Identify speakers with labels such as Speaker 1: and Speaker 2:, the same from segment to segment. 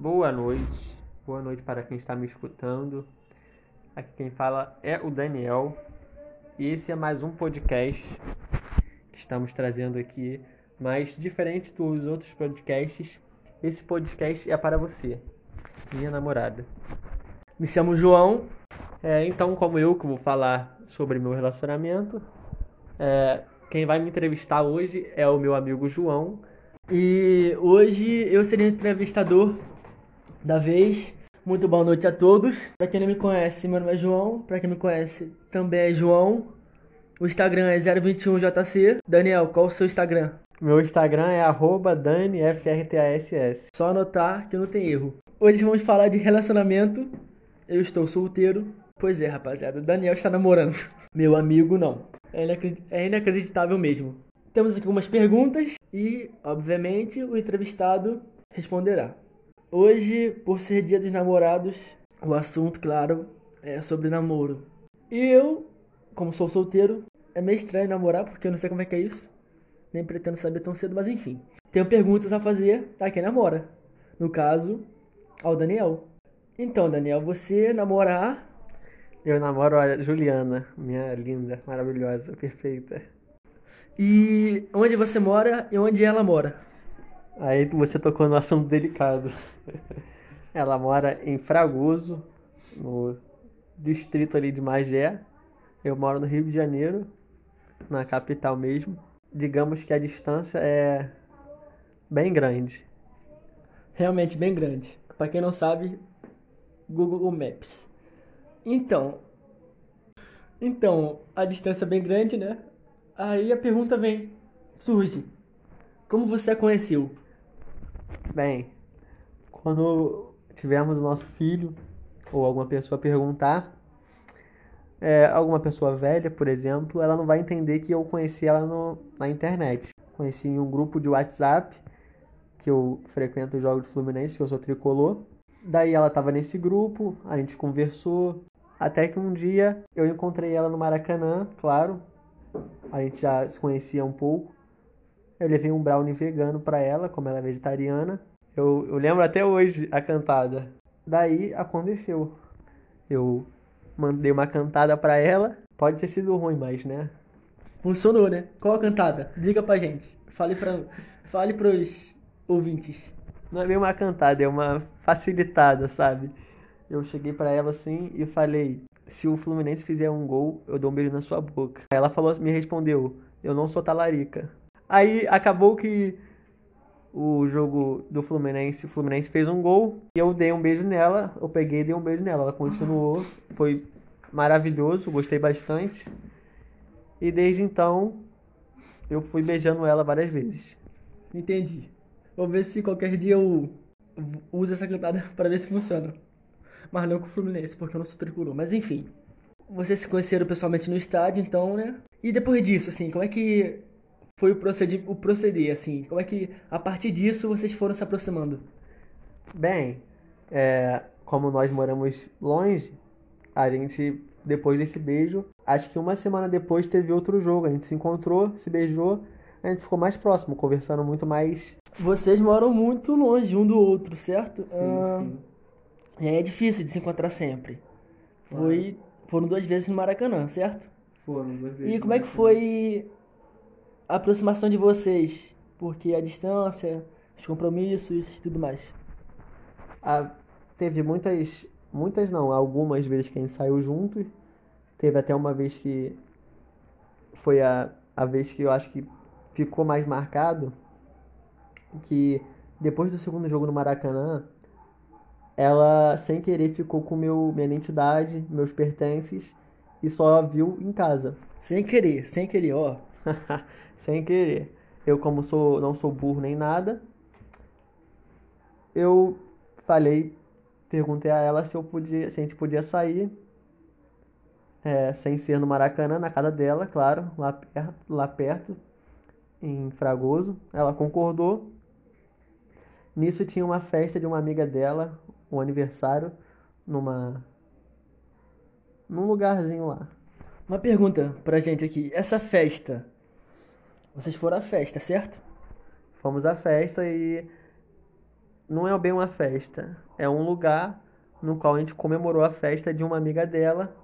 Speaker 1: Boa noite, boa noite para quem está me escutando. Aqui quem fala é o Daniel e esse é mais um podcast que estamos trazendo aqui, mas diferente dos outros podcasts, esse podcast é para você, minha namorada. Me chamo João, é, então como eu que vou falar sobre meu relacionamento, é, quem vai me entrevistar hoje é o meu amigo João.
Speaker 2: E hoje eu serei entrevistador da vez. Muito boa noite a todos. Para quem não me conhece, meu nome é João. Para quem me conhece, também é João. O Instagram é 021JC. Daniel, qual o seu Instagram?
Speaker 1: Meu Instagram é DaniFRTASS.
Speaker 2: Só anotar que não tem erro. Hoje vamos falar de relacionamento. Eu estou solteiro. Pois é, rapaziada, o Daniel está namorando. Meu amigo não. É, é inacreditável mesmo. Temos aqui algumas perguntas e, obviamente, o entrevistado responderá. Hoje, por ser dia dos namorados, o assunto, claro, é sobre namoro. E eu, como sou solteiro, é meio estranho namorar porque eu não sei como é que é isso. Nem pretendo saber tão cedo, mas enfim. Tenho perguntas a fazer a quem namora. No caso, ao Daniel. Então, Daniel, você namorar.
Speaker 1: Eu namoro a Juliana, minha linda, maravilhosa, perfeita.
Speaker 2: E onde você mora e onde ela mora?
Speaker 1: Aí você tocou no assunto delicado. Ela mora em Fragoso, no distrito ali de Magé. Eu moro no Rio de Janeiro, na capital mesmo. Digamos que a distância é bem grande.
Speaker 2: Realmente bem grande. Para quem não sabe, Google Maps. Então, então, a distância é bem grande, né? Aí a pergunta vem, surge. Como você a conheceu?
Speaker 1: Bem, quando tivermos o nosso filho ou alguma pessoa perguntar, é, alguma pessoa velha, por exemplo, ela não vai entender que eu conheci ela no, na internet. Conheci em um grupo de WhatsApp que eu frequento o jogo de Fluminense, que eu sou tricolor. Daí ela estava nesse grupo, a gente conversou, até que um dia eu encontrei ela no Maracanã, claro. A gente já se conhecia um pouco. Eu levei um brownie vegano para ela, como ela é vegetariana. Eu, eu lembro até hoje a cantada. Daí aconteceu. Eu mandei uma cantada para ela. Pode ter sido ruim, mas né?
Speaker 2: Funcionou, né? Qual a cantada? Diga pra gente. Fale para fale pros ouvintes.
Speaker 1: Não é bem uma cantada, é uma facilitada, sabe? Eu cheguei para ela assim e falei: "Se o Fluminense fizer um gol, eu dou um beijo na sua boca". Ela falou, me respondeu: "Eu não sou talarica". Aí acabou que o jogo do Fluminense, o Fluminense fez um gol e eu dei um beijo nela, eu peguei e dei um beijo nela. Ela continuou, foi maravilhoso, gostei bastante. E desde então eu fui beijando ela várias vezes.
Speaker 2: Entendi. Vou ver se qualquer dia eu uso essa cantada para ver se funciona. Mas não com o Fluminense, porque eu não sou tricolor. Mas enfim. Vocês se conheceram pessoalmente no estádio, então, né? E depois disso, assim, como é que foi o proceder, o proceder, assim? Como é que, a partir disso, vocês foram se aproximando?
Speaker 1: Bem, é, como nós moramos longe, a gente, depois desse beijo, acho que uma semana depois teve outro jogo. A gente se encontrou, se beijou, a gente ficou mais próximo, conversando muito mais.
Speaker 2: Vocês moram muito longe um do outro, certo?
Speaker 1: Sim, ah, sim.
Speaker 2: É difícil de se encontrar sempre. Foi, foram duas vezes no Maracanã, certo?
Speaker 1: Foram duas vezes.
Speaker 2: E como é que foi a aproximação de vocês? Porque a distância, os compromissos e tudo mais.
Speaker 1: Ah, teve muitas, muitas não, algumas vezes que a gente saiu juntos. Teve até uma vez que foi a, a vez que eu acho que ficou mais marcado que depois do segundo jogo no Maracanã, ela sem querer ficou com meu, minha identidade, meus pertences e só viu em casa.
Speaker 2: Sem querer, sem querer, ó.
Speaker 1: sem querer. Eu, como sou, não sou burro nem nada, eu falei, perguntei a ela se eu podia, se a gente podia sair, é, sem ser no Maracanã, na casa dela, claro, lá perto, lá perto, em Fragoso. Ela concordou. Nisso tinha uma festa de uma amiga dela, um aniversário, numa num lugarzinho lá.
Speaker 2: Uma pergunta pra gente aqui. Essa festa vocês foram à festa, certo?
Speaker 1: Fomos à festa e não é bem uma festa, é um lugar no qual a gente comemorou a festa de uma amiga dela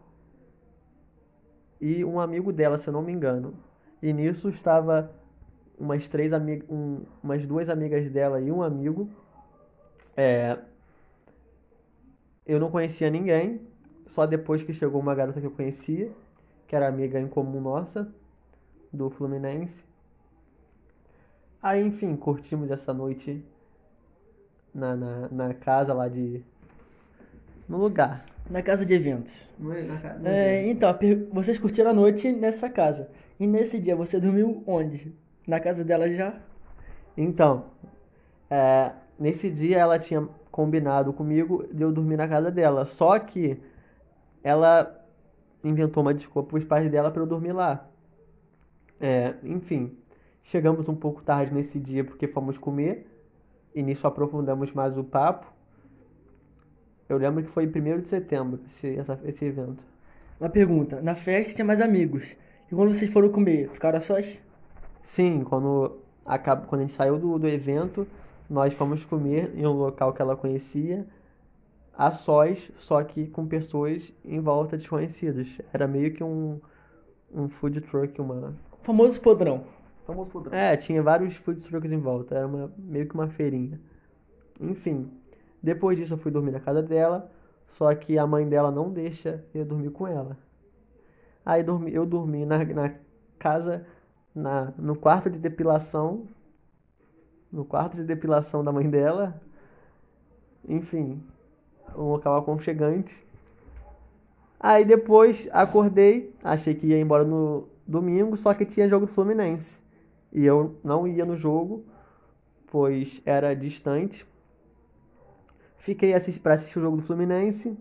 Speaker 1: e um amigo dela, se eu não me engano. E nisso estava umas três amigas, um, umas duas amigas dela e um amigo. É, eu não conhecia ninguém, só depois que chegou uma garota que eu conhecia, que era amiga em comum nossa, do Fluminense. Aí, enfim, curtimos essa noite na, na, na casa lá de. no lugar.
Speaker 2: Na casa de eventos.
Speaker 1: Na ca-
Speaker 2: É, então, vocês curtiram a noite nessa casa. E nesse dia você dormiu onde? Na casa dela já?
Speaker 1: Então, é, nesse dia ela tinha combinado comigo de eu dormir na casa dela. Só que ela inventou uma desculpa para os pais dela para eu dormir lá. É, enfim, chegamos um pouco tarde nesse dia porque fomos comer e nisso aprofundamos mais o papo. Eu lembro que foi 1 de setembro esse, essa- esse evento.
Speaker 2: Uma pergunta. Na festa tinha mais amigos. E quando vocês foram comer, ficaram a sós?
Speaker 1: Sim, quando, acaba, quando a gente saiu do, do evento, nós fomos comer em um local que ela conhecia, a sós, só que com pessoas em volta desconhecidas. Era meio que um, um food truck, uma.
Speaker 2: Famoso podrão.
Speaker 1: Famoso truck. É, tinha vários food trucks em volta, era uma, meio que uma feirinha. Enfim, depois disso eu fui dormir na casa dela, só que a mãe dela não deixa eu dormir com ela. Aí dormi, eu dormi na, na casa, na, no quarto de depilação, no quarto de depilação da mãe dela. Enfim, um local aconchegante. Aí depois acordei, achei que ia embora no domingo, só que tinha jogo Fluminense. E eu não ia no jogo, pois era distante. Fiquei assist... para assistir o jogo do Fluminense.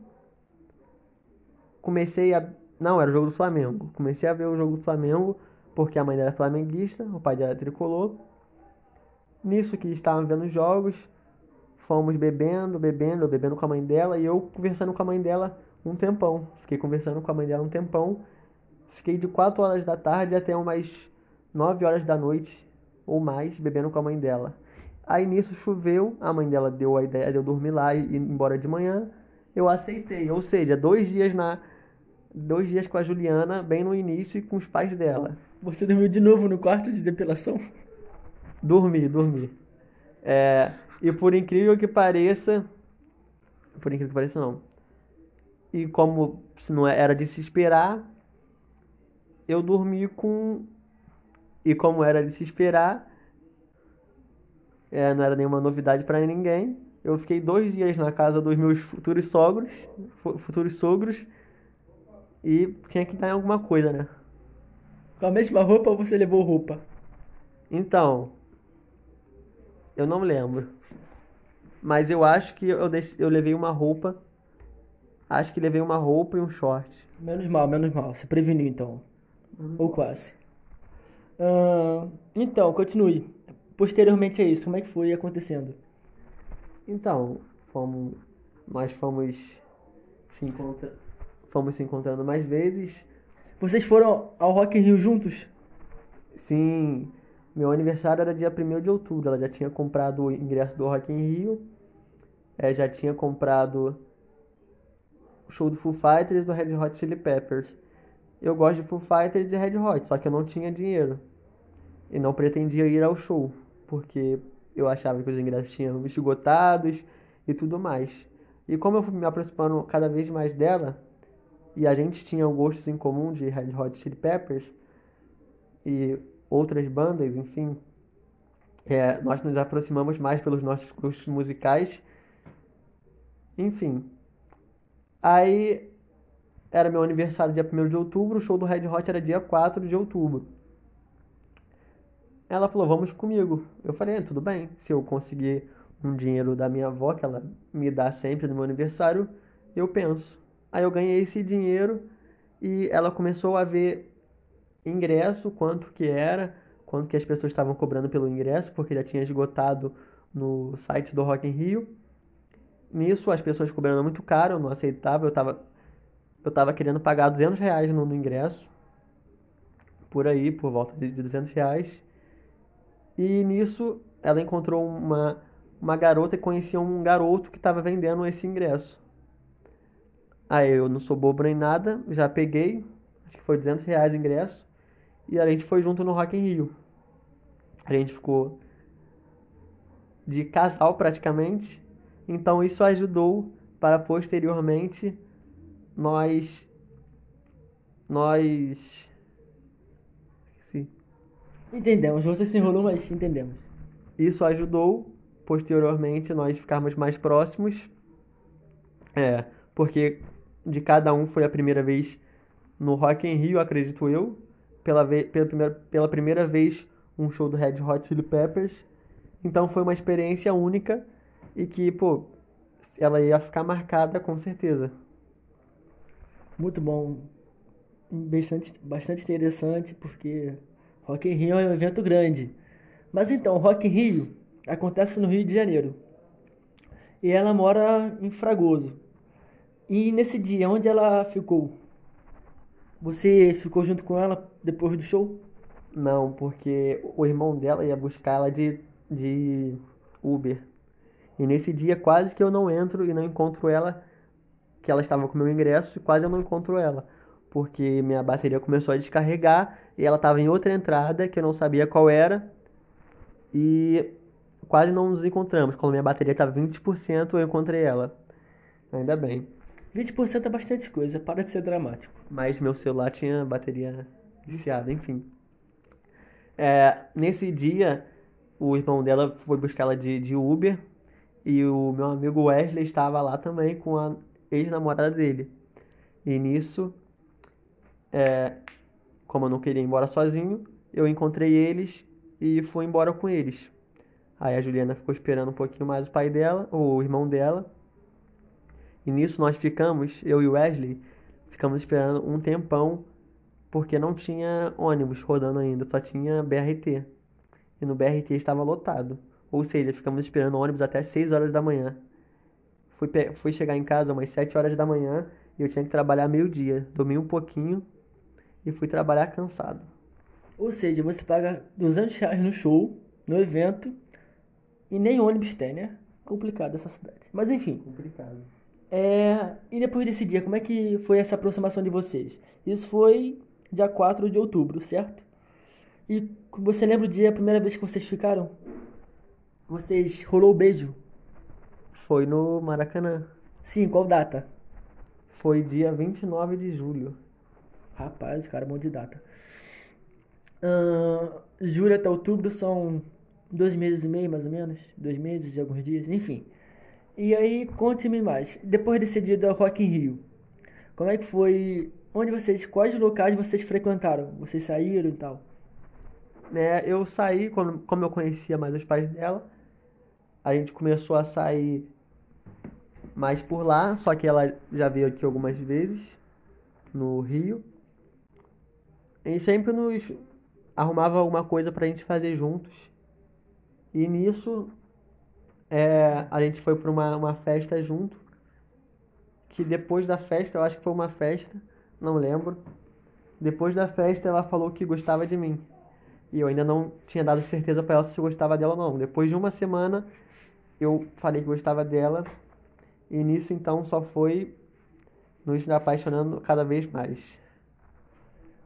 Speaker 1: Comecei a. Não, era o jogo do Flamengo. Comecei a ver o jogo do Flamengo, porque a mãe dela é flamenguista, o pai dela é tricolor. Nisso que estavam vendo os jogos, fomos bebendo, bebendo, eu bebendo com a mãe dela e eu conversando com a mãe dela um tempão. Fiquei conversando com a mãe dela um tempão. Fiquei de 4 horas da tarde até umas 9 horas da noite ou mais bebendo com a mãe dela. Aí nisso choveu, a mãe dela deu a ideia de eu dormir lá e ir embora de manhã. Eu aceitei, ou seja, dois dias na dois dias com a Juliana, bem no início e com os pais dela.
Speaker 2: Você dormiu de novo no quarto de depilação?
Speaker 1: Dormi, dormi. É, e por incrível que pareça, por incrível que pareça não. E como se não era de se esperar, eu dormi com e como era de se esperar, é, não era nenhuma novidade para ninguém. Eu fiquei dois dias na casa dos meus futuros sogros, fu- futuros sogros, e tinha que dar em alguma coisa, né?
Speaker 2: Com a mesma roupa ou você levou roupa?
Speaker 1: Então, eu não lembro. Mas eu acho que eu, deix... eu levei uma roupa. Acho que levei uma roupa e um short.
Speaker 2: Menos mal, menos mal. Você preveniu então. Ou quase. Ahn, então, continue. Posteriormente a isso, como é que foi acontecendo?
Speaker 1: Então, fomos, nós fomos se encontra... fomos se encontrando mais vezes.
Speaker 2: Vocês foram ao Rock in Rio juntos?
Speaker 1: Sim, meu aniversário era dia 1 de outubro. Ela já tinha comprado o ingresso do Rock in Rio. É, já tinha comprado o show do Foo Fighters do Red Hot Chili Peppers. Eu gosto de Foo Fighters e Red Hot, só que eu não tinha dinheiro. E não pretendia ir ao show, porque eu achava que os ingressos tinham esgotados e tudo mais. E como eu fui me aproximando cada vez mais dela, e a gente tinha gostos em comum de Red Hot Chili Peppers, e outras bandas, enfim, é, nós nos aproximamos mais pelos nossos gostos musicais. Enfim, aí era meu aniversário dia 1 de outubro, o show do Red Hot era dia 4 de outubro. Ela falou, vamos comigo. Eu falei, "É, tudo bem, se eu conseguir um dinheiro da minha avó, que ela me dá sempre no meu aniversário, eu penso. Aí eu ganhei esse dinheiro e ela começou a ver ingresso, quanto que era, quanto que as pessoas estavam cobrando pelo ingresso, porque já tinha esgotado no site do Rock in Rio. Nisso, as pessoas cobrando muito caro, eu não aceitava, eu tava, eu tava querendo pagar 200 reais no, no ingresso, por aí, por volta de 200 reais. E nisso, ela encontrou uma, uma garota que conhecia um garoto que estava vendendo esse ingresso. Aí eu não sou bobo nem nada, já peguei, acho que foi 200 reais o ingresso, e a gente foi junto no Rock in Rio. A gente ficou de casal praticamente, então isso ajudou para posteriormente nós nós sim.
Speaker 2: Entendemos, você se enrolou, mas entendemos.
Speaker 1: Isso ajudou posteriormente nós ficarmos mais próximos. É, porque de cada um foi a primeira vez no Rock in Rio, acredito eu. Pela, ve pela, primeira, pela primeira vez um show do Red Hot Chili Peppers. Então foi uma experiência única e que, pô, ela ia ficar marcada com certeza.
Speaker 2: Muito bom. Bastante, bastante interessante porque Rock in Rio é um evento grande. Mas então, Rock in Rio acontece no Rio de Janeiro. E ela mora em Fragoso. E nesse dia, onde ela ficou? Você ficou junto com ela depois do show?
Speaker 1: Não, porque o irmão dela ia buscar ela de, de Uber. E nesse dia quase que eu não entro e não encontro ela, que ela estava com meu ingresso, e quase eu não encontro ela. Porque minha bateria começou a descarregar e ela estava em outra entrada que eu não sabia qual era. E quase não nos encontramos. Quando minha bateria estava 20%, eu encontrei ela. Ainda bem.
Speaker 2: 20% é bastante coisa, para de ser dramático.
Speaker 1: Mas meu celular tinha bateria viciada, enfim. É, nesse dia, o irmão dela foi buscar ela de, de Uber e o meu amigo Wesley estava lá também com a ex-namorada dele. E nisso, é, como eu não queria ir embora sozinho, eu encontrei eles e fui embora com eles. Aí a Juliana ficou esperando um pouquinho mais o pai dela, ou o irmão dela. E nisso nós ficamos, eu e Wesley, ficamos esperando um tempão, porque não tinha ônibus rodando ainda, só tinha BRT. E no BRT estava lotado. Ou seja, ficamos esperando o ônibus até 6 horas da manhã. Fui, fui chegar em casa umas 7 horas da manhã e eu tinha que trabalhar meio-dia. Dormi um pouquinho e fui trabalhar cansado.
Speaker 2: Ou seja, você paga 200 reais no show, no evento, e nem ônibus tem, né? Complicado essa cidade. Mas enfim.
Speaker 1: Complicado.
Speaker 2: É... E depois desse dia, como é que foi essa aproximação de vocês? Isso foi dia 4 de outubro, certo? E você lembra o dia, a primeira vez que vocês ficaram? Vocês rolou o beijo?
Speaker 1: Foi no Maracanã.
Speaker 2: Sim, qual data?
Speaker 1: Foi dia 29 de julho.
Speaker 2: Rapaz, cara, bom de data. Uh, julho até outubro são dois meses e meio, mais ou menos. Dois meses e alguns dias, enfim. E aí, conte-me mais. Depois desse dia do Rock in Rio, como é que foi? Onde vocês, quais locais vocês frequentaram? Vocês saíram e tal?
Speaker 1: É, eu saí, como, como eu conhecia mais os pais dela, a gente começou a sair mais por lá, só que ela já veio aqui algumas vezes, no Rio. E sempre nos arrumava alguma coisa pra gente fazer juntos. E nisso é, a gente foi para uma, uma festa junto. Que depois da festa, eu acho que foi uma festa, não lembro. Depois da festa ela falou que gostava de mim. E eu ainda não tinha dado certeza para ela se eu gostava dela ou não. Depois de uma semana eu falei que gostava dela. E nisso então só foi nos apaixonando cada vez mais.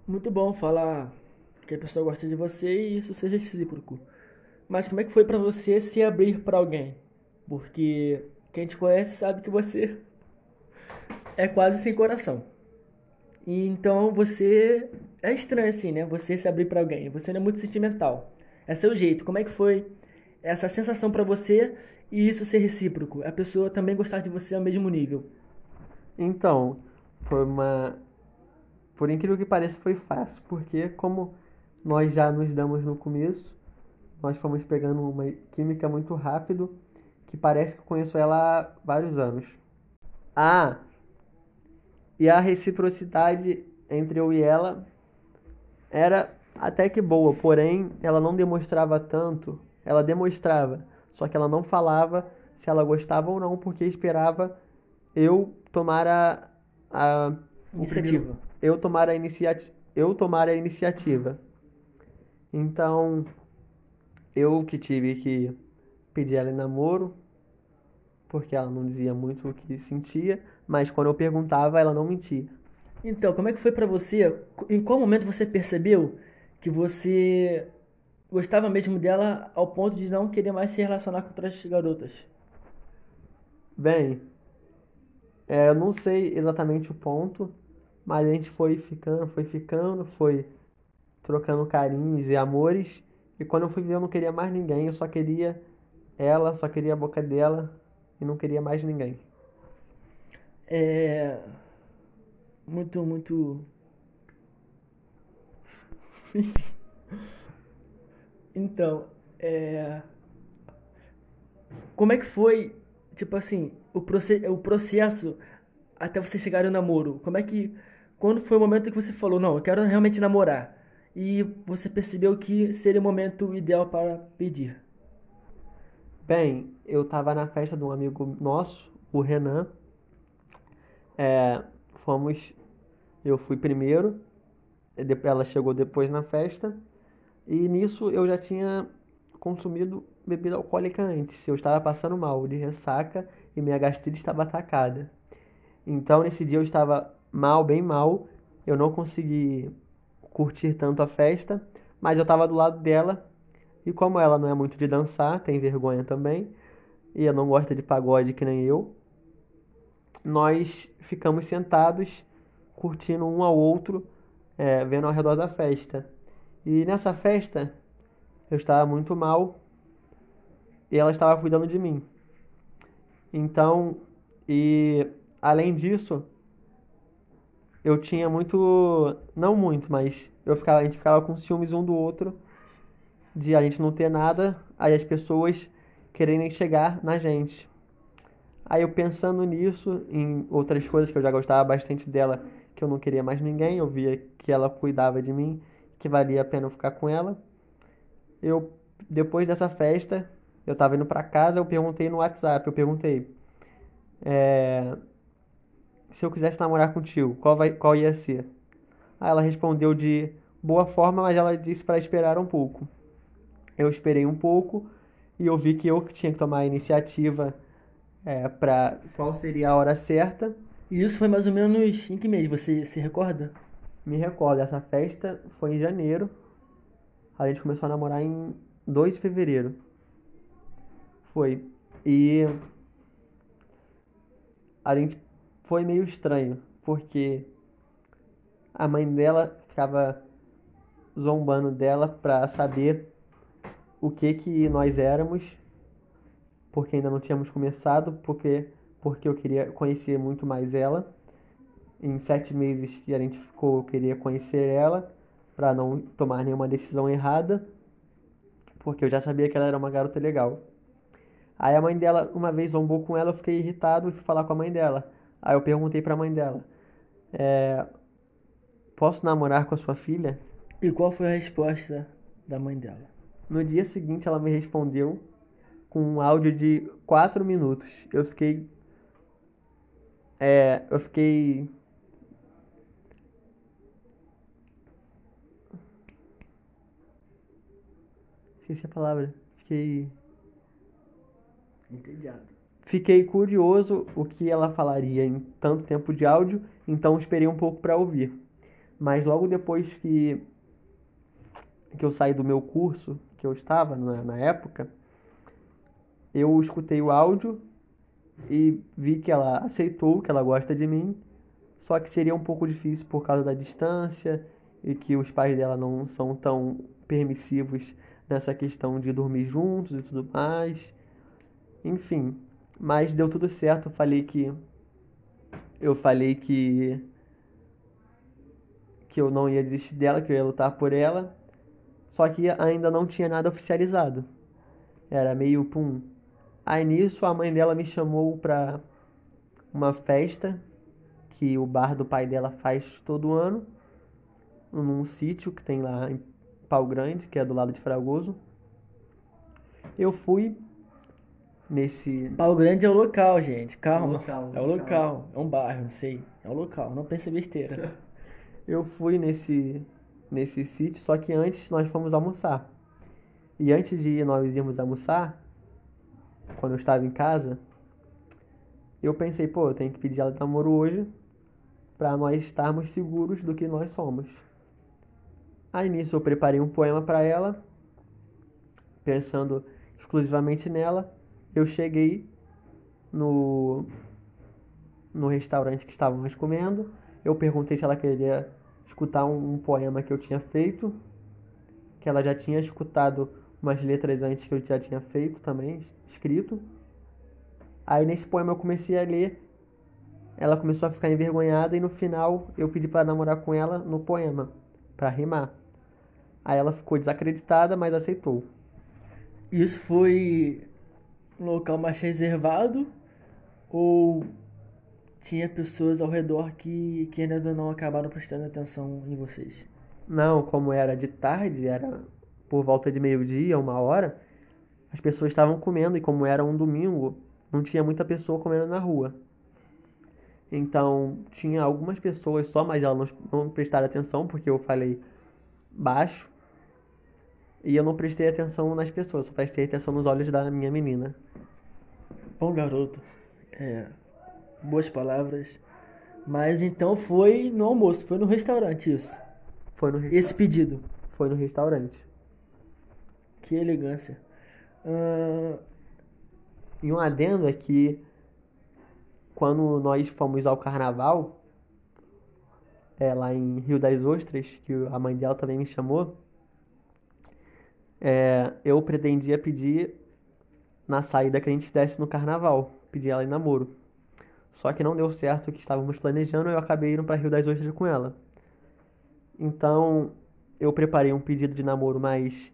Speaker 2: Muito bom falar que a pessoa gosta de você e isso seja recíproco. Mas como é que foi para você se abrir para alguém? Porque quem te conhece sabe que você é quase sem coração. E então você é estranho assim, né? Você se abrir para alguém. Você não é muito sentimental. É seu jeito. Como é que foi essa sensação para você e isso ser recíproco? A pessoa também gostar de você ao mesmo nível?
Speaker 1: Então, foi uma. Por incrível que pareça, foi fácil, porque como nós já nos damos no começo, nós fomos pegando uma química muito rápido, que parece que eu conheço ela há vários anos. Ah, e a reciprocidade entre eu e ela era até que boa, porém ela não demonstrava tanto, ela demonstrava, só que ela não falava se ela gostava ou não, porque esperava eu tomar a, a
Speaker 2: iniciativa.
Speaker 1: Eu tomar a iniciativa, eu tomar a iniciativa. Então, eu que tive que pedi ela em namoro, porque ela não dizia muito o que sentia, mas quando eu perguntava, ela não mentia.
Speaker 2: Então, como é que foi pra você? Em qual momento você percebeu que você gostava mesmo dela ao ponto de não querer mais se relacionar com outras garotas?
Speaker 1: Bem, é, eu não sei exatamente o ponto, mas a gente foi ficando, foi ficando, foi trocando carinhos e amores. E quando eu fui ver, eu não queria mais ninguém, eu só queria ela, só queria a boca dela e não queria mais ninguém.
Speaker 2: É. Muito, muito. Então, é. Como é que foi, tipo assim, o, proce o processo até você chegar no namoro? Como é que. Quando foi o momento que você falou, não, eu quero realmente namorar? E você percebeu que seria o momento ideal para pedir?
Speaker 1: Bem, eu tava na festa de um amigo nosso, o Renan. É, fomos. Eu fui primeiro, ela chegou depois na festa. E nisso eu já tinha consumido bebida alcoólica antes. Eu estava passando mal de ressaca e minha gastrite estava atacada. Então nesse dia eu estava mal, bem mal. Eu não consegui curtir tanto a festa, mas eu estava do lado dela. E como ela não é muito de dançar, tem vergonha também, e ela não gosta de pagode que nem eu, nós ficamos sentados curtindo um ao outro, é, vendo ao redor da festa. E nessa festa eu estava muito mal e ela estava cuidando de mim. Então, e além disso, eu tinha muito, não muito, mas eu ficava, a gente ficava com ciúmes um do outro, de a gente não ter nada, aí as pessoas quererem chegar na gente. Aí eu pensando nisso, em outras coisas que eu já gostava bastante dela, que eu não queria mais ninguém, eu via que ela cuidava de mim que valia a pena eu ficar com ela. Eu depois dessa festa, eu tava indo para casa, eu perguntei no WhatsApp, eu perguntei é, se eu quisesse namorar contigo, qual vai, qual ia ser? Aí ela respondeu de boa forma, mas ela disse para esperar um pouco. Eu esperei um pouco e eu vi que eu tinha que tomar a iniciativa é, para qual seria a hora certa.
Speaker 2: E isso foi mais ou menos em que mês? Você se recorda?
Speaker 1: Me recordo, essa festa foi em janeiro. A gente começou a namorar em 2 de fevereiro. Foi. E a gente foi meio estranho, porque a mãe dela ficava zombando dela pra saber o que que nós éramos, porque ainda não tínhamos começado, porque porque eu queria conhecer muito mais ela em sete meses que a gente ficou, eu queria conhecer ela para não tomar nenhuma decisão errada, porque eu já sabia que ela era uma garota legal. Aí a mãe dela, uma vez zombou com ela, eu fiquei irritado e fui falar com a mãe dela. Aí eu perguntei para a mãe dela: é, Posso namorar com a sua filha?
Speaker 2: E qual foi a resposta da mãe dela?
Speaker 1: No dia seguinte, ela me respondeu com um áudio de quatro minutos. Eu fiquei. É, eu fiquei Esqueci a palavra. Fiquei.
Speaker 2: Entediado.
Speaker 1: Fiquei curioso o que ela falaria em tanto tempo de áudio, então esperei um pouco para ouvir. Mas logo depois que que eu saí do meu curso, que eu estava na, na época, eu escutei o áudio e vi que ela aceitou que ela gosta de mim, só que seria um pouco difícil por causa da distância e que os pais dela não são tão permissivos nessa questão de dormir juntos e tudo mais. Enfim, mas deu tudo certo. Eu falei que eu falei que que eu não ia desistir dela, que eu ia lutar por ela. Só que ainda não tinha nada oficializado. Era meio pum. Aí nisso a mãe dela me chamou pra uma festa que o bar do pai dela faz todo ano, num sítio que tem lá Pau Grande, que é do lado de Fragoso. Eu fui nesse.
Speaker 2: Pau Grande é o local, gente. Calma.
Speaker 1: É o local,
Speaker 2: é o local. É um bairro, não sei. É o local. Não pense besteira.
Speaker 1: Eu fui nesse nesse sítio, só que antes nós fomos almoçar. E antes de nós irmos almoçar, quando eu estava em casa, eu pensei, pô, eu tenho que pedir ela de namoro hoje para nós estarmos seguros do que nós somos. Aí nisso eu preparei um poema para ela, pensando exclusivamente nela. Eu cheguei no no restaurante que estávamos comendo. Eu perguntei se ela queria escutar um, um poema que eu tinha feito, que ela já tinha escutado umas letras antes que eu já tinha feito também, escrito. Aí nesse poema eu comecei a ler, ela começou a ficar envergonhada e no final eu pedi para namorar com ela no poema, para rimar. Aí ela ficou desacreditada, mas aceitou.
Speaker 2: Isso foi um local mais reservado ou tinha pessoas ao redor que, que ainda não acabaram prestando atenção em vocês?
Speaker 1: Não, como era de tarde, era por volta de meio-dia, uma hora, as pessoas estavam comendo e como era um domingo, não tinha muita pessoa comendo na rua. Então, tinha algumas pessoas só, mas elas não, não prestaram atenção porque eu falei baixo. E eu não prestei atenção nas pessoas, só prestei atenção nos olhos da minha menina.
Speaker 2: Bom garoto. É, boas palavras. Mas então foi no almoço, foi no restaurante isso.
Speaker 1: Foi no
Speaker 2: Esse pedido.
Speaker 1: Foi no restaurante.
Speaker 2: Que elegância. Ah,
Speaker 1: E um adendo é que quando nós fomos ao carnaval, é, lá em Rio das Ostras, que a mãe dela também me chamou, é, eu pretendia pedir na saída que a gente desse no carnaval, pedir ela em namoro. Só que não deu certo o que estávamos planejando e eu acabei indo para Rio das Ostras com ela. Então, eu preparei um pedido de namoro mais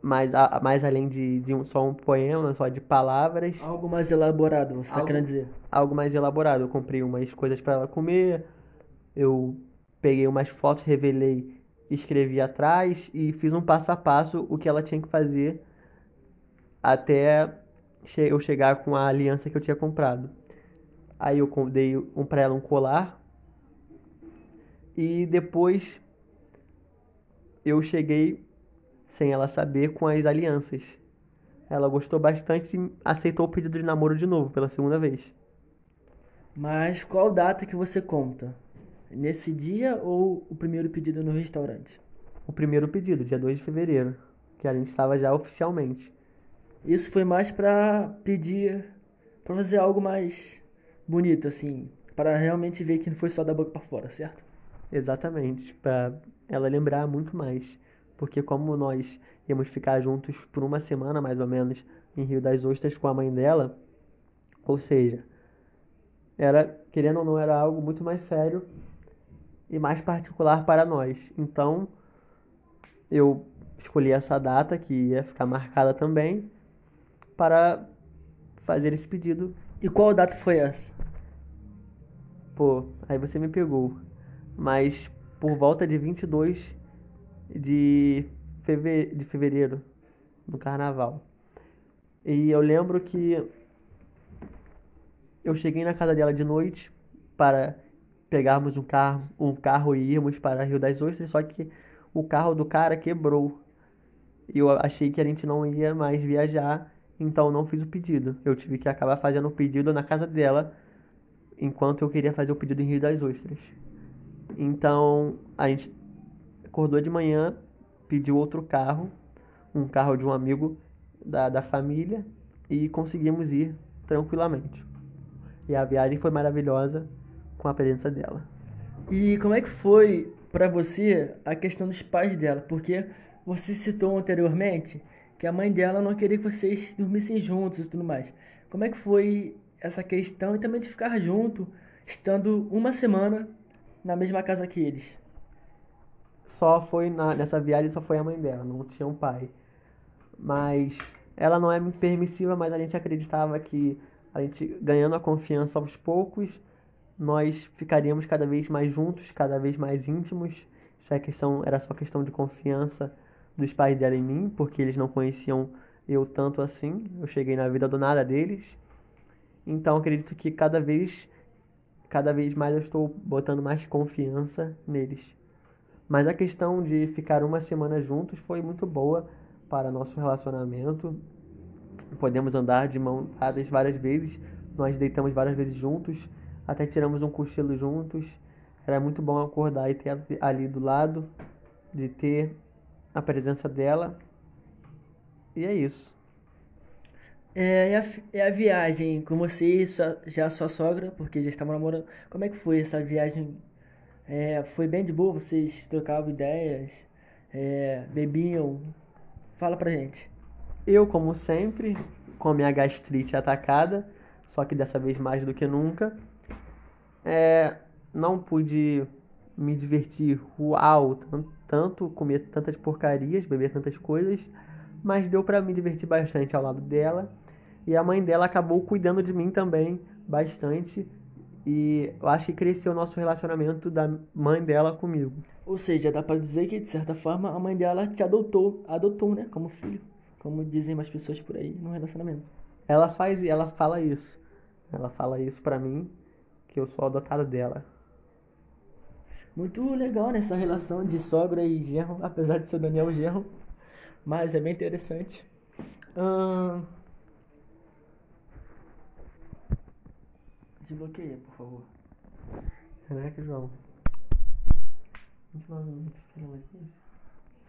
Speaker 1: mais, a- mais além de, de um, só um poema, só de palavras,
Speaker 2: algo mais elaborado, você está
Speaker 1: Algo-
Speaker 2: querendo dizer?
Speaker 1: algo mais elaborado. Eu comprei umas coisas para ela comer, eu peguei umas fotos, revelei, escrevi atrás e fiz um passo a passo o que ela tinha que fazer até eu chegar com a aliança que eu tinha comprado. Aí eu dei um para ela um colar e depois eu cheguei sem ela saber com as alianças. Ela gostou bastante e aceitou o pedido de namoro de novo pela segunda vez.
Speaker 2: Mas qual data que você conta? Nesse dia ou o primeiro pedido no restaurante?
Speaker 1: O primeiro pedido, dia 2 de fevereiro, que a gente estava já oficialmente.
Speaker 2: Isso foi mais pra pedir, pra fazer algo mais bonito, assim, para realmente ver que não foi só da boca pra fora, certo?
Speaker 1: Exatamente, para ela lembrar muito mais. Porque como nós íamos ficar juntos por uma semana mais ou menos em Rio das Ostras com a mãe dela, ou seja, era, querendo ou não, era algo muito mais sério e mais particular para nós. Então, eu escolhi essa data que ia ficar marcada também para fazer esse pedido.
Speaker 2: E qual data foi essa?
Speaker 1: Pô, aí você me pegou. Mas por volta de 22 de, feve... de fevereiro, no carnaval. E eu lembro que eu cheguei na casa dela de noite para pegarmos um carro, um carro e irmos para Rio das Ostras, só que o carro do cara quebrou. E eu achei que a gente não ia mais viajar, então não fiz o pedido. Eu tive que acabar fazendo o pedido na casa dela, enquanto eu queria fazer o pedido em Rio das Ostras. Então a gente acordou de manhã, pediu outro carro, um carro de um amigo da, da família, e conseguimos ir tranquilamente. E a viagem foi maravilhosa com a presença dela.
Speaker 2: E como é que foi pra você a questão dos pais dela? Porque você citou anteriormente que a mãe dela não queria que vocês dormissem juntos e tudo mais. Como é que foi essa questão e também de ficar junto, estando uma semana na mesma casa que eles?
Speaker 1: Só foi na, nessa viagem só foi a mãe dela, não tinha um pai. Mas ela não é muito permissiva, mas a gente acreditava que a gente ganhando a confiança aos poucos, nós ficaríamos cada vez mais juntos, cada vez mais íntimos. Isso é questão, era só questão de confiança dos pais dela em mim, porque eles não conheciam eu tanto assim. Eu cheguei na vida do nada deles. Então acredito que cada vez cada vez mais eu estou botando mais confiança neles. Mas a questão de ficar uma semana juntos foi muito boa para nosso relacionamento. Podemos andar de mão dadas várias vezes. Nós deitamos várias vezes juntos, até tiramos um cochilo juntos. Era muito bom acordar e ter ali do lado, de ter a presença dela. E é isso.
Speaker 2: É, e a, e a viagem com você e sua, já a sua sogra, porque já estavam namorando. Como é que foi essa viagem? É, foi bem de boa? Vocês trocavam ideias? É, bebiam? Fala pra gente.
Speaker 1: Eu, como sempre, com a minha gastrite atacada, só que dessa vez mais do que nunca, é, não pude me divertir uau, tanto comer tantas porcarias, beber tantas coisas, mas deu para me divertir bastante ao lado dela. E a mãe dela acabou cuidando de mim também bastante. E eu acho que cresceu o nosso relacionamento da mãe dela comigo.
Speaker 2: Ou seja, dá para dizer que de certa forma a mãe dela te adotou, adotou, né, como filho, como dizem mais pessoas por aí no relacionamento.
Speaker 1: Ela faz, ela fala isso. Ela fala isso para mim, que eu sou adotada dela.
Speaker 2: Muito legal nessa relação de sogra e genro, apesar de ser Daniel genro, mas é bem interessante. Hum... Desbloqueia, por favor.
Speaker 1: Caraca, João.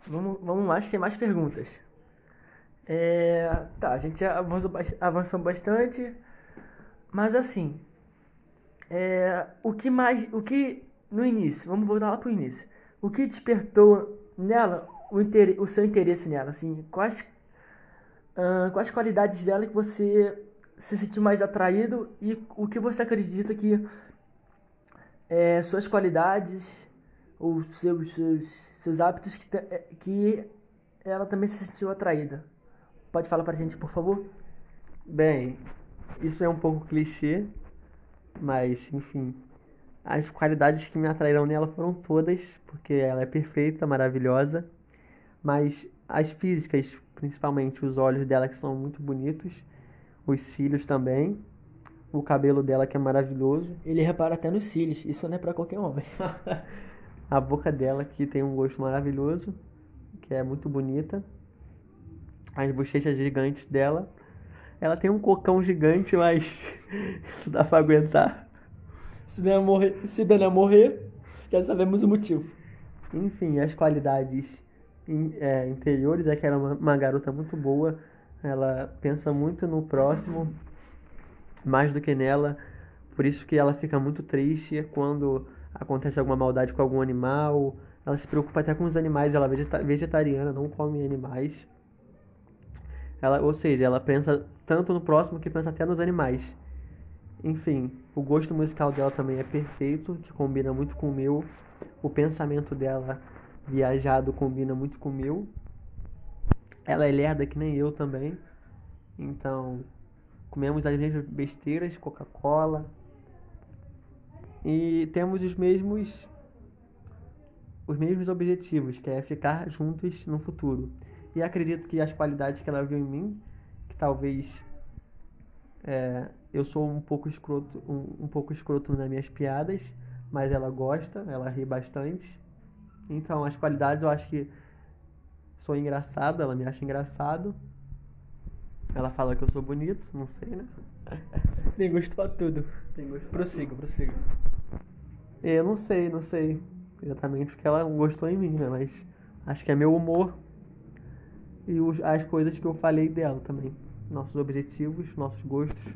Speaker 2: Vamos, vamos mais, que tem mais perguntas. É, tá, a gente avançou, avançou bastante, mas assim, é, o que mais, o que no início, vamos voltar lá pro início, o que despertou nela o, inter, o seu interesse nela, assim, quais, uh, quais qualidades dela que você se sentiu mais atraído e o que você acredita que é, suas qualidades ou seus, seus, seus hábitos que, que ela também se sentiu atraída. Pode falar pra gente, por favor?
Speaker 1: Bem, isso é um pouco clichê, mas enfim, as qualidades que me atraíram nela foram todas, porque ela é perfeita, maravilhosa, mas as físicas, principalmente os olhos dela que são muito bonitos, os cílios também, o cabelo dela que é maravilhoso.
Speaker 2: Ele repara até nos cílios, isso não é para qualquer homem.
Speaker 1: a boca dela que tem um gosto maravilhoso, que é muito bonita. As bochechas gigantes dela. Ela tem um cocão gigante, mas isso dá pra aguentar.
Speaker 2: Se Daniel morrer, se Daniel morrer, já sabemos o motivo.
Speaker 1: Enfim, as qualidades é, interiores é que ela é uma, uma garota muito boa ela pensa muito no próximo, mais do que nela. Por isso que ela fica muito triste quando acontece alguma maldade com algum animal. Ela se preocupa até com os animais, ela é vegetariana, não come animais. Ela, ou seja, ela pensa tanto no próximo que pensa até nos animais. Enfim, o gosto musical dela também é perfeito, que combina muito com o meu. O pensamento dela viajado combina muito com o meu. Ela é lerda que nem eu também. Então, comemos as mesmas besteiras, Coca-Cola. E temos os mesmos os mesmos objetivos, que é ficar juntos no futuro. E acredito que as qualidades que ela viu em mim, que talvez é, eu sou um pouco escroto, um, um pouco escroto nas minhas piadas, mas ela gosta, ela ri bastante. Então, as qualidades eu acho que sou engraçado, ela me acha engraçado. Ela fala que eu sou bonito, não sei, né?
Speaker 2: Tem gosto pra tudo. Tem gosto prossigo, prossigo.
Speaker 1: Eu não sei, não sei exatamente o que ela gostou em mim, né? Mas acho que é meu humor e os, as coisas que eu falei dela também. Nossos objetivos, nossos gostos.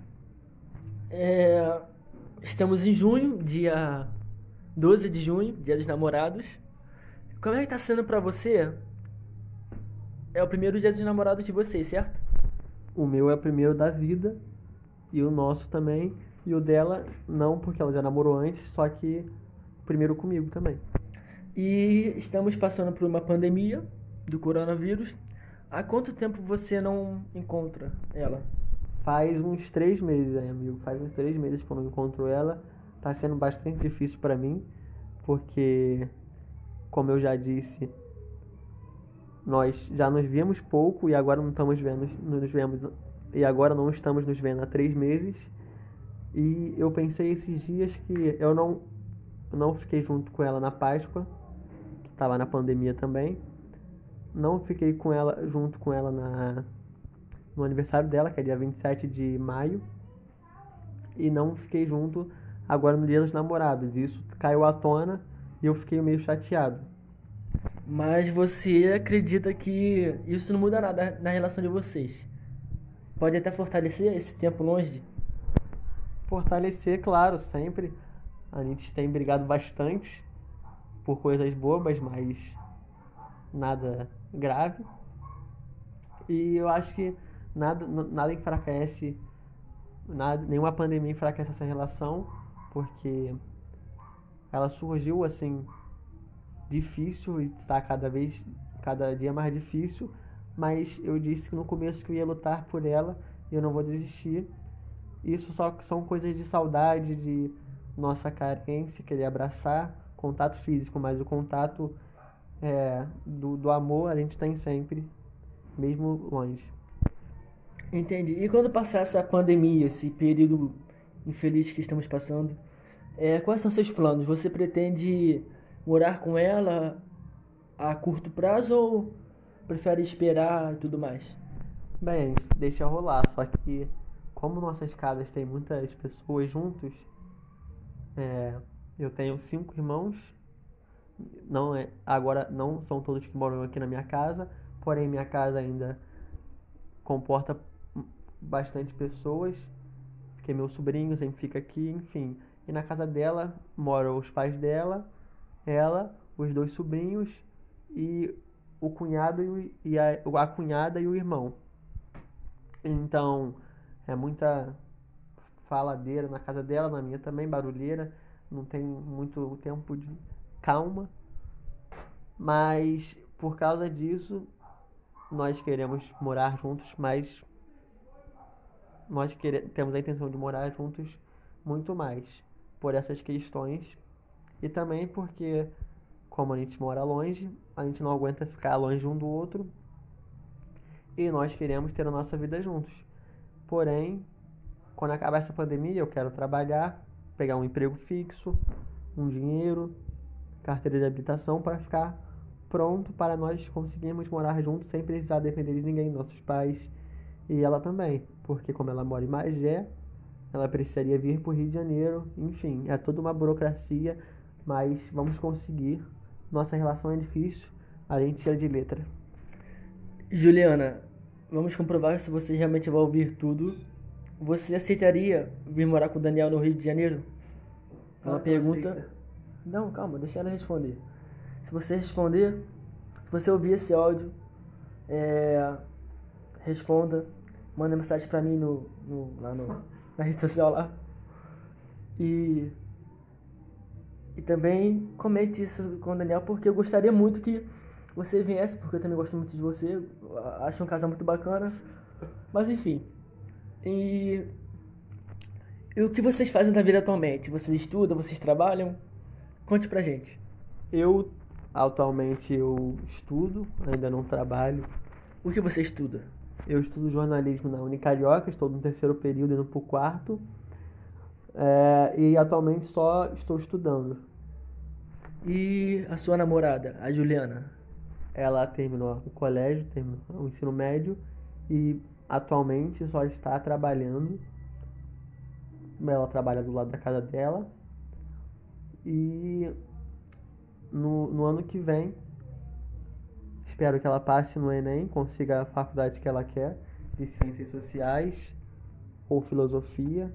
Speaker 2: É, estamos em junho, dia 12 de junho, dia dos namorados. Como é que tá sendo pra você é o primeiro dia dos namorados de vocês, certo?
Speaker 1: O meu é o primeiro da vida e o nosso também. E o dela, não, porque ela já namorou antes, só que primeiro comigo também.
Speaker 2: E estamos passando por uma pandemia do coronavírus. Há quanto tempo você não encontra ela?
Speaker 1: Faz uns três meses, aí, amigo. Faz uns três meses que eu não encontro ela. Tá sendo bastante difícil para mim, porque, como eu já disse, nós já nos vemos pouco e agora não estamos vendo, nos vemos e agora não estamos nos vendo há três meses. E eu pensei esses dias que eu não não fiquei junto com ela na Páscoa, que estava na pandemia também. Não fiquei com ela junto com ela na no aniversário dela, que é dia 27 de maio, e não fiquei junto agora no dia dos namorados. Isso caiu à tona e eu fiquei meio chateado.
Speaker 2: Mas você acredita que isso não muda nada na relação de vocês? Pode até fortalecer esse tempo longe?
Speaker 1: Fortalecer, claro, sempre. A gente tem brigado bastante por coisas bobas, mas nada grave. E eu acho que nada, nada enfraquece, nada, nenhuma pandemia enfraquece essa relação, porque ela surgiu assim difícil e está cada vez cada dia mais difícil, mas eu disse no começo que eu ia lutar por ela e eu não vou desistir. Isso só são coisas de saudade, de nossa carência, querer abraçar, contato físico, mas o contato é, do, do amor a gente tem sempre, mesmo longe.
Speaker 2: Entendi. E quando passar essa pandemia, esse período infeliz que estamos passando, é, quais são seus planos? Você pretende morar com ela a curto prazo ou prefere esperar e tudo mais?
Speaker 1: Bem, deixa rolar, só que como nossas casas têm muitas pessoas juntos, é, eu tenho cinco irmãos, não é, agora não são todos que moram aqui na minha casa, porém minha casa ainda comporta bastante pessoas, porque meu sobrinho sempre fica aqui, enfim. E na casa dela moram os pais dela, ela, os dois sobrinhos e o cunhado e a, a cunhada e o irmão. Então, é muita faladeira na casa dela, na minha também, barulheira. Não tem muito tempo de calma. Mas por causa disso, nós queremos morar juntos, mas nós queremos, temos a intenção de morar juntos muito mais por essas questões e também porque como a gente mora longe, a gente não aguenta ficar longe um do outro e nós queremos ter a nossa vida juntos. Porém, quando acabar essa pandemia, eu quero trabalhar, pegar um emprego fixo, um dinheiro, carteira de habilitação para ficar pronto para nós conseguirmos morar juntos sem precisar depender de ninguém, nossos pais e ela também, porque como ela mora em Magé, ela precisaria vir para o Rio de Janeiro, enfim, é toda uma burocracia, mas vamos conseguir. Nossa relação é difícil, a gente é de letra.
Speaker 2: Juliana, vamos comprovar se você realmente vai ouvir tudo. Você aceitaria vir morar com o Daniel no Rio de Janeiro? É uma pergunta. Não, calma, deixa ela responder. Se você responder, se você ouvir esse áudio, é, responda, manda mensagem pra mim no, no, lá no, na rede social lá. E, e também comente isso com o Daniel, porque eu gostaria muito que você viesse, porque eu também gosto muito de você. Acho um casal muito bacana. Mas enfim. E, e o que vocês fazem da vida atualmente? Vocês estudam, vocês trabalham? Conte pra gente.
Speaker 1: Eu atualmente eu estudo, ainda não trabalho.
Speaker 2: O que você estuda?
Speaker 1: Eu estudo jornalismo na Unicarioca, estou no terceiro período indo para o quarto. É, e atualmente só estou estudando.
Speaker 2: E a sua namorada, a Juliana?
Speaker 1: Ela terminou o colégio, terminou o ensino médio e atualmente só está trabalhando. Ela trabalha do lado da casa dela. E no, no ano que vem Espero que ela passe no Enem, consiga a faculdade que ela quer, de Ciências Sociais ou Filosofia.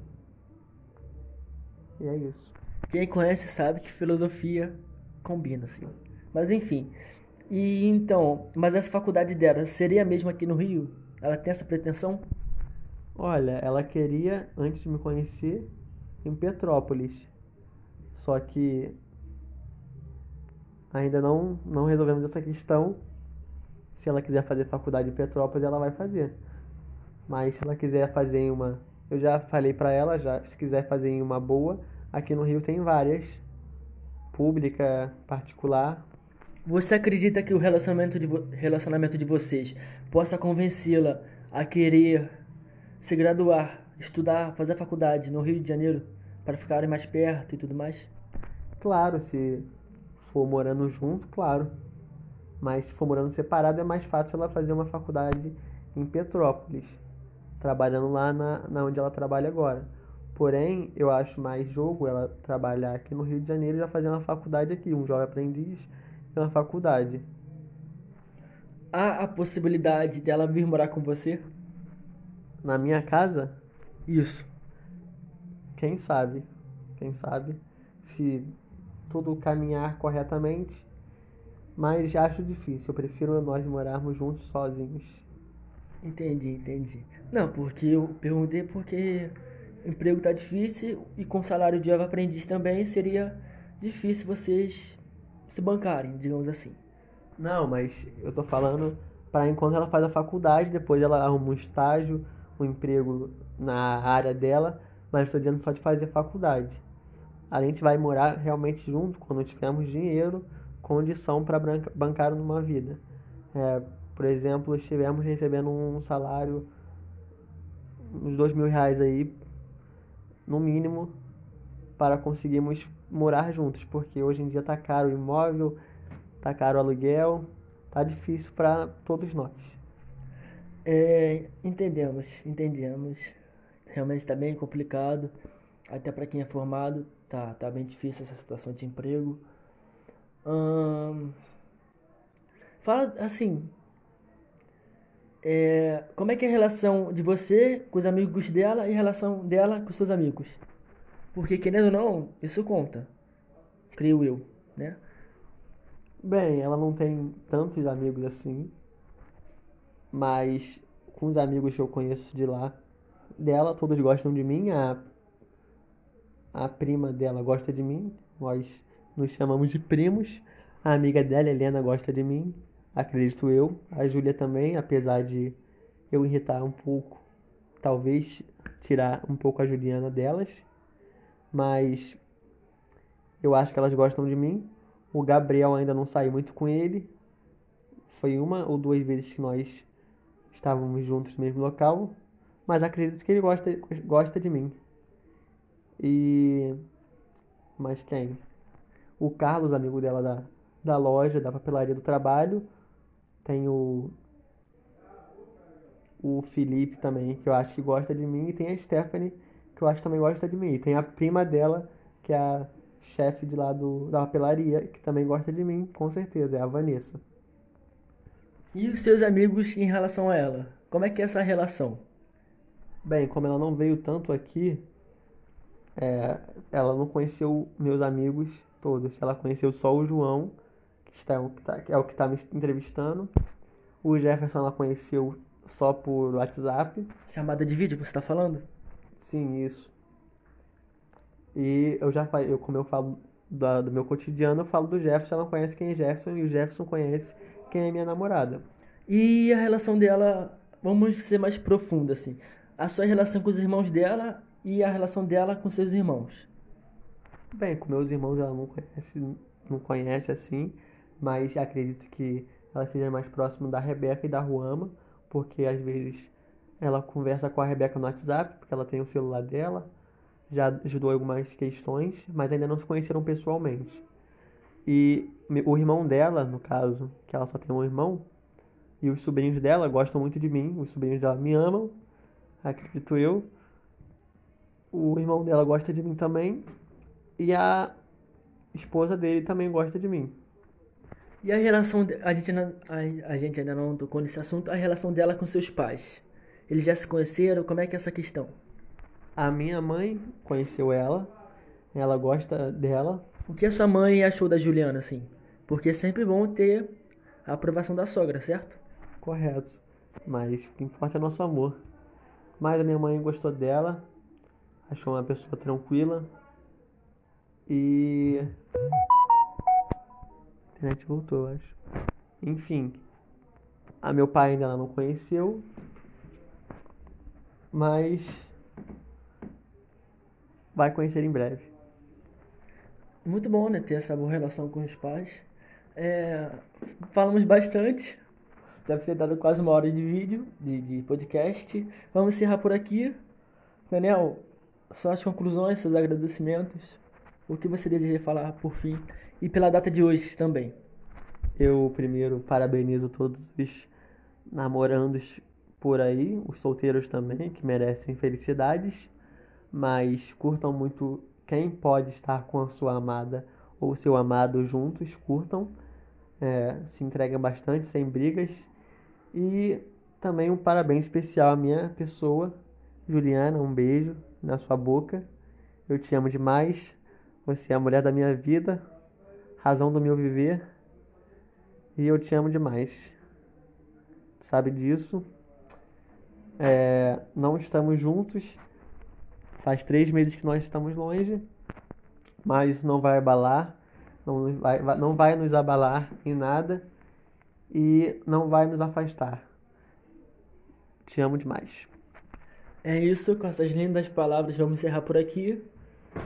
Speaker 1: E é isso.
Speaker 2: Quem conhece sabe que filosofia combina, assim. Mas enfim. E então, mas essa faculdade dela seria a mesma aqui no Rio? Ela tem essa pretensão?
Speaker 1: Olha, ela queria, antes de me conhecer, em Petrópolis. Só que ainda não, não resolvemos essa questão se ela quiser fazer faculdade em Petrópolis, ela vai fazer. Mas se ela quiser fazer em uma. Eu já falei para ela, já, se quiser fazer em uma boa, aqui no Rio tem várias. Pública, particular.
Speaker 2: Você acredita que o relacionamento de, relacionamento de vocês possa convencê-la a querer se graduar, estudar, fazer faculdade no Rio de Janeiro para ficarem mais perto e tudo mais?
Speaker 1: Claro, se for morando junto, claro. Mas se for morando separado, é mais fácil ela fazer uma faculdade em Petrópolis. trabalhando lá na, na onde ela trabalha agora. Porém, eu acho mais jogo ela trabalhar aqui no Rio de Janeiro e já fazer uma faculdade aqui, um jovem aprendiz e uma faculdade.
Speaker 2: Há a possibilidade dela vir morar com você?
Speaker 1: Na minha casa,
Speaker 2: Isso.
Speaker 1: Quem sabe? Quem sabe? Se tudo caminhar corretamente. Mas acho difícil. Eu prefiro nós morarmos juntos sozinhos.
Speaker 2: Entendi, entendi. Não, porque eu perguntei porque o emprego tá difícil e com salário de aprendiz também seria difícil vocês se bancarem, digamos assim.
Speaker 1: Não, mas eu tô falando para enquanto ela faz a faculdade, depois ela arruma um estágio, um emprego na área dela, mas estou dizendo só de fazer faculdade. A gente vai morar realmente junto quando tivermos dinheiro, condição para bancar numa vida. É, por exemplo, estivermos recebendo um salário, uns dois mil reais aí, no mínimo, para conseguirmos morar juntos, porque hoje em dia tá caro o imóvel, tá caro o aluguel, tá difícil para todos nós.
Speaker 2: É, entendemos, entendemos. Realmente está bem complicado. Até para quem é formado, tá, tá bem difícil essa situação de emprego. Ahn, fala assim, é, como é que é a relação de você com os amigos dela e a relação dela com seus amigos? Porque querendo ou não, isso conta, creio eu, né?
Speaker 1: Bem, ela não tem tantos amigos assim, mas com os amigos que eu conheço de lá, dela, todos gostam de mim. A, a prima dela gosta de mim, nós nos chamamos de primos. A amiga dela, Helena, gosta de mim, acredito eu. A Júlia também, apesar de eu irritar um pouco, talvez tirar um pouco a Juliana delas, mas eu acho que elas gostam de mim. O Gabriel ainda não saiu muito com ele. Foi uma ou duas vezes que nós estávamos juntos no mesmo local, mas acredito que ele gosta, gosta de mim. E. Mas quem? O Carlos, amigo dela da, da loja, da papelaria do trabalho. Tem o. O Felipe também, que eu acho que gosta de mim. E tem a Stephanie, que eu acho que também gosta de mim. E tem a prima dela, que é a chefe de lá do, da papelaria, que também gosta de mim, com certeza, é a Vanessa.
Speaker 2: E os seus amigos em relação a ela? Como é que é essa relação?
Speaker 1: Bem, como ela não veio tanto aqui, é, ela não conheceu meus amigos todos. Ela conheceu só o João, que, está, que tá- que é o que está me entrevistando. O Jefferson ela conheceu só por WhatsApp.
Speaker 2: Chamada de vídeo, você tá falando?
Speaker 1: Sim, isso. E eu já eu, como eu falo da- do meu cotidiano, eu falo do Jefferson, ela conhece quem é Jefferson e o Jefferson conhece quem é minha namorada.
Speaker 2: E a relação dela, vamos ser mais profunda assim. A sua relação com os irmãos dela e a relação dela com seus irmãos.
Speaker 1: Bem, com meus irmãos ela não conhece, não conhece assim, mas acredito que ela seja mais próxima da Rebeca e da Ruama, porque às vezes ela conversa com a Rebeca no WhatsApp, porque ela tem o celular dela, já ajudou algumas questões, mas ainda não se conheceram pessoalmente. E o irmão dela, no caso, que ela só tem um irmão, e os sobrinhos dela gostam muito de mim, os sobrinhos dela me amam, acredito eu. O irmão dela gosta de mim também, e a esposa dele também gosta de mim.
Speaker 2: E a relação, a gente, a, a gente ainda não tocou nesse assunto, a relação dela com seus pais. Eles já se conheceram? Como é que é essa questão?
Speaker 1: A minha mãe conheceu ela, ela gosta dela.
Speaker 2: O que a sua mãe achou da Juliana, assim? Porque é sempre bom ter a aprovação da sogra, certo?
Speaker 1: Correto. Mas o que importa é nosso amor. Mas a minha mãe gostou dela, achou uma pessoa tranquila. E. A internet voltou, eu acho. Enfim. A meu pai ainda ela não conheceu. Mas. Vai conhecer em breve.
Speaker 2: Muito bom, né? Ter essa boa relação com os pais. É, falamos bastante. Deve ter dado quase uma hora de vídeo, de, de podcast. Vamos encerrar por aqui. Daniel, suas conclusões, seus agradecimentos. O que você deseja falar por fim? E pela data de hoje também.
Speaker 1: Eu primeiro parabenizo todos os namorandos por aí, os solteiros também, que merecem felicidades, mas curtam muito quem pode estar com a sua amada ou seu amado juntos, curtam, é, se entreguem bastante, sem brigas. E também um parabéns especial à minha pessoa, Juliana, um beijo na sua boca. Eu te amo demais. Você é a mulher da minha vida, razão do meu viver. E eu te amo demais. Sabe disso? É, não estamos juntos. Faz três meses que nós estamos longe. Mas isso não vai abalar. Não vai, não vai nos abalar em nada. E não vai nos afastar. Te amo demais.
Speaker 2: É isso, com essas lindas palavras vamos encerrar por aqui.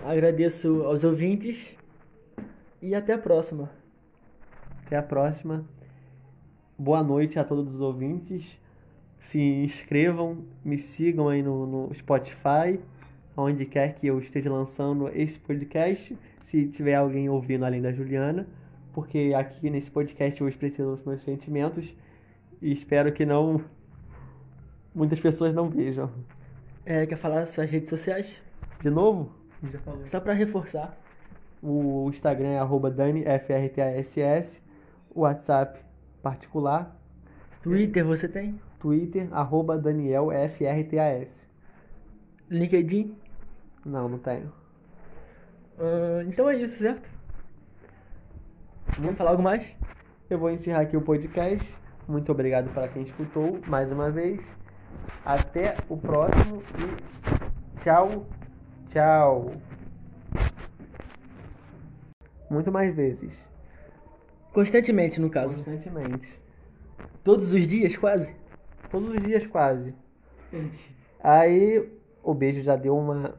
Speaker 2: Agradeço aos ouvintes e até a próxima.
Speaker 1: Até a próxima. Boa noite a todos os ouvintes. Se inscrevam, me sigam aí no, no Spotify, onde quer que eu esteja lançando esse podcast. Se tiver alguém ouvindo além da Juliana, porque aqui nesse podcast eu expressei os meus sentimentos e espero que não muitas pessoas não vejam.
Speaker 2: É, quer falar suas redes sociais?
Speaker 1: De novo?
Speaker 2: Já falou. Só pra reforçar.
Speaker 1: O Instagram é arroba DaniFRTASS. O WhatsApp particular.
Speaker 2: Twitter você tem?
Speaker 1: Twitter, arroba DanielFRTAS.
Speaker 2: LinkedIn?
Speaker 1: Não, não tenho.
Speaker 2: Uh, então é isso, certo? Vamos falar algo mais?
Speaker 1: Eu vou encerrar aqui o podcast. Muito obrigado para quem escutou mais uma vez. Até o próximo e tchau, tchau. Muito mais vezes.
Speaker 2: Constantemente, no caso.
Speaker 1: Constantemente.
Speaker 2: Todos os dias, quase?
Speaker 1: Todos os dias, quase. Aí o beijo já deu uma